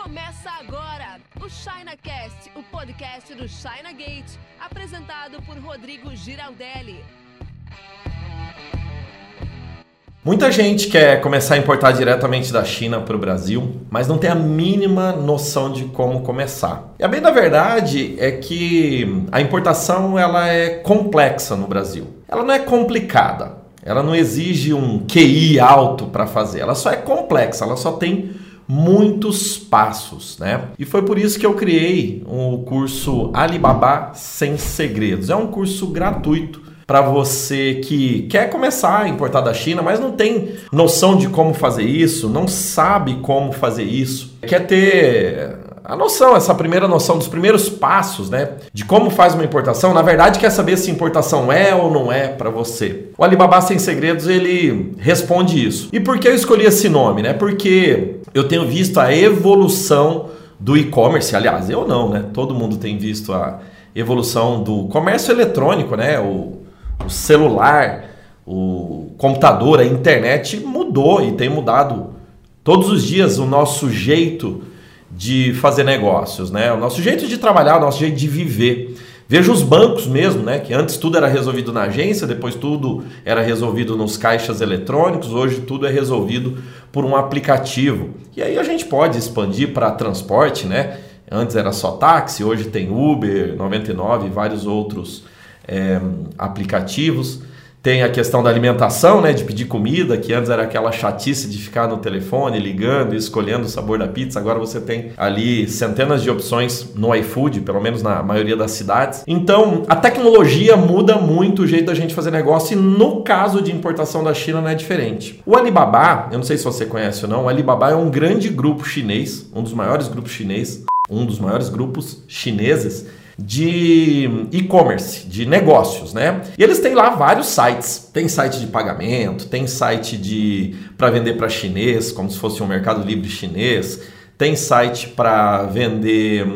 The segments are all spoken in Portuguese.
Começa agora o ChinaCast, o podcast do China Gate, apresentado por Rodrigo Giraldelli. Muita gente quer começar a importar diretamente da China para o Brasil, mas não tem a mínima noção de como começar. E a bem da verdade é que a importação ela é complexa no Brasil. Ela não é complicada. Ela não exige um QI alto para fazer. Ela só é complexa. Ela só tem muitos passos, né? E foi por isso que eu criei o curso Alibaba sem segredos. É um curso gratuito para você que quer começar a importar da China, mas não tem noção de como fazer isso, não sabe como fazer isso, quer ter a noção, essa primeira noção dos primeiros passos, né, de como faz uma importação, na verdade quer saber se importação é ou não é para você. O Alibaba Sem Segredos, ele responde isso. E por que eu escolhi esse nome, né? Porque eu tenho visto a evolução do e-commerce, aliás, eu não, né? Todo mundo tem visto a evolução do comércio eletrônico, né? O, o celular, o computador, a internet mudou e tem mudado todos os dias o nosso jeito de fazer negócios, né? O nosso jeito de trabalhar, o nosso jeito de viver. Veja os bancos mesmo, né? Que antes tudo era resolvido na agência, depois tudo era resolvido nos caixas eletrônicos, hoje tudo é resolvido por um aplicativo. E aí a gente pode expandir para transporte, né? Antes era só táxi, hoje tem Uber, 99 e vários outros é, aplicativos. Tem a questão da alimentação, né, de pedir comida, que antes era aquela chatice de ficar no telefone ligando e escolhendo o sabor da pizza. Agora você tem ali centenas de opções no iFood, pelo menos na maioria das cidades. Então, a tecnologia muda muito o jeito da gente fazer negócio e no caso de importação da China não é diferente. O Alibaba, eu não sei se você conhece ou não, o Alibaba é um grande grupo chinês, um dos maiores grupos chinês, um dos maiores grupos chineses de e-commerce, de negócios, né? E eles têm lá vários sites. Tem site de pagamento, tem site de para vender para chinês, como se fosse um mercado livre chinês, tem site para vender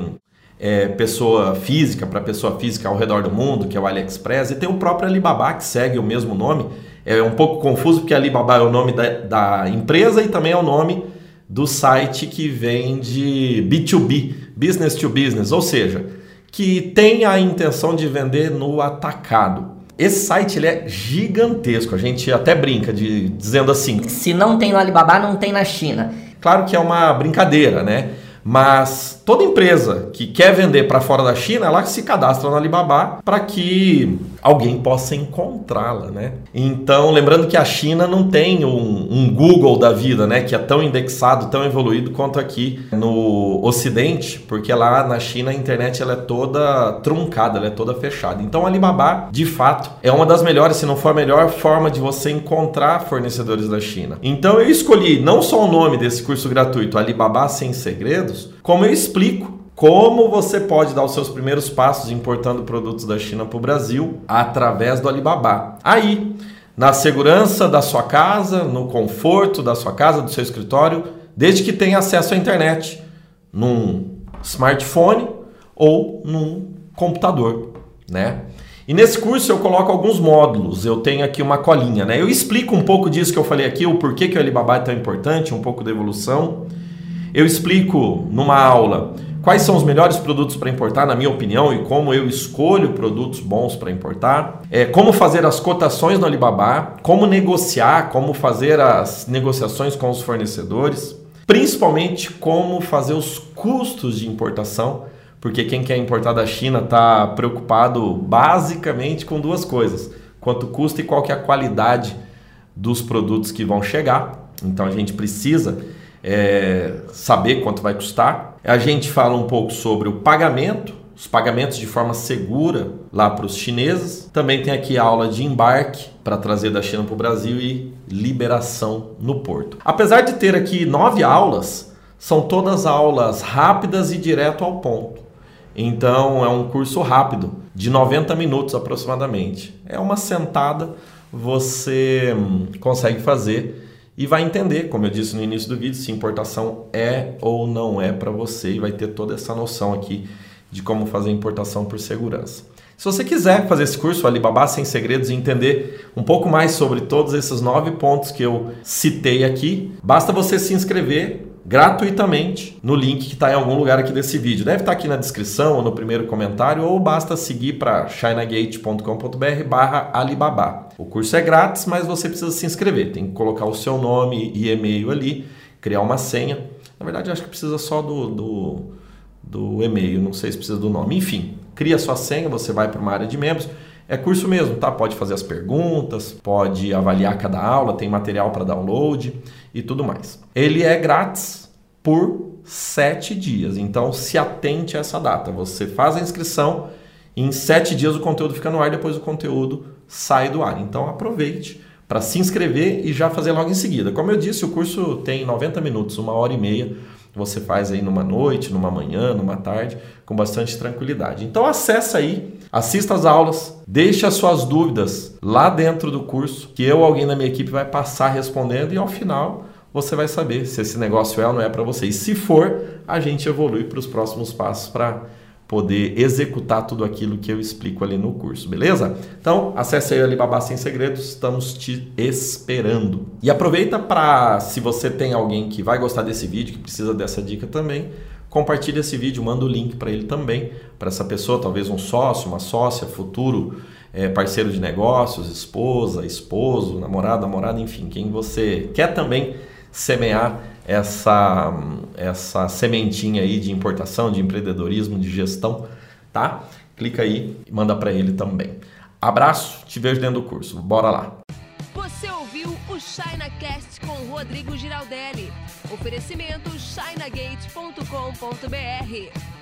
é, pessoa física para pessoa física ao redor do mundo, que é o AliExpress, e tem o próprio Alibaba que segue o mesmo nome. É um pouco confuso porque Alibaba é o nome da, da empresa e também é o nome do site que vende B2B, business to business, ou seja, que tem a intenção de vender no atacado. Esse site ele é gigantesco, a gente até brinca de dizendo assim. Se não tem no Alibaba, não tem na China. Claro que é uma brincadeira, né? Mas toda empresa que quer vender para fora da China, ela se cadastra no Alibaba para que alguém possa encontrá-la, né? Então, lembrando que a China não tem um, um, Google da vida, né? Que é tão indexado, tão evoluído quanto aqui no Ocidente, porque lá na China a internet ela é toda truncada, ela é toda fechada. Então, o Alibaba, de fato, é uma das melhores, se não for a melhor forma de você encontrar fornecedores da China. Então, eu escolhi não só o nome desse curso gratuito, Alibaba Sem Segredos, como eu explico como você pode dar os seus primeiros passos importando produtos da China para o Brasil através do Alibaba. Aí, na segurança da sua casa, no conforto da sua casa, do seu escritório, desde que tenha acesso à internet, num smartphone ou num computador, né? E nesse curso eu coloco alguns módulos, eu tenho aqui uma colinha, né? Eu explico um pouco disso que eu falei aqui, o porquê que o Alibaba é tão importante, um pouco da evolução. Eu explico numa aula quais são os melhores produtos para importar, na minha opinião, e como eu escolho produtos bons para importar, é, como fazer as cotações no Alibaba, como negociar, como fazer as negociações com os fornecedores, principalmente como fazer os custos de importação, porque quem quer importar da China está preocupado basicamente com duas coisas: quanto custa e qual que é a qualidade dos produtos que vão chegar. Então a gente precisa é, saber quanto vai custar. A gente fala um pouco sobre o pagamento, os pagamentos de forma segura lá para os chineses. Também tem aqui a aula de embarque para trazer da China para o Brasil e liberação no porto. Apesar de ter aqui nove aulas, são todas aulas rápidas e direto ao ponto. Então é um curso rápido, de 90 minutos aproximadamente. É uma sentada, você hum, consegue fazer e vai entender, como eu disse no início do vídeo, se importação é ou não é para você e vai ter toda essa noção aqui de como fazer importação por segurança. Se você quiser fazer esse curso, Alibaba Sem Segredos, e entender um pouco mais sobre todos esses nove pontos que eu citei aqui, basta você se inscrever gratuitamente no link que está em algum lugar aqui desse vídeo. Deve estar tá aqui na descrição ou no primeiro comentário, ou basta seguir para chinagate.com.br barra Alibaba. O curso é grátis, mas você precisa se inscrever. Tem que colocar o seu nome e e-mail ali, criar uma senha. Na verdade, acho que precisa só do, do, do e-mail, não sei se precisa do nome. Enfim, cria sua senha, você vai para uma área de membros. É curso mesmo, tá? Pode fazer as perguntas, pode avaliar cada aula, tem material para download e tudo mais. Ele é grátis por sete dias, então se atente a essa data. Você faz a inscrição em sete dias o conteúdo fica no ar, depois o conteúdo sai do ar. Então aproveite para se inscrever e já fazer logo em seguida. Como eu disse, o curso tem 90 minutos, uma hora e meia. Você faz aí numa noite, numa manhã, numa tarde, com bastante tranquilidade. Então acessa aí, assista as aulas, deixe as suas dúvidas lá dentro do curso, que eu ou alguém da minha equipe vai passar respondendo e ao final você vai saber se esse negócio é ou não é para você. E se for, a gente evolui para os próximos passos para poder executar tudo aquilo que eu explico ali no curso, beleza? Então, acesse aí o Alibaba Sem Segredos, estamos te esperando. E aproveita para, se você tem alguém que vai gostar desse vídeo, que precisa dessa dica também, compartilhe esse vídeo, manda o link para ele também, para essa pessoa, talvez um sócio, uma sócia, futuro é, parceiro de negócios, esposa, esposo, namorado, namorada, enfim, quem você quer também semear essa, essa sementinha aí de importação, de empreendedorismo, de gestão, tá? Clica aí e manda para ele também. Abraço, te vejo dentro do curso. Bora lá. Você ouviu o ChinaCast com Rodrigo Giraldelli. Oferecimento chinagate.com.br.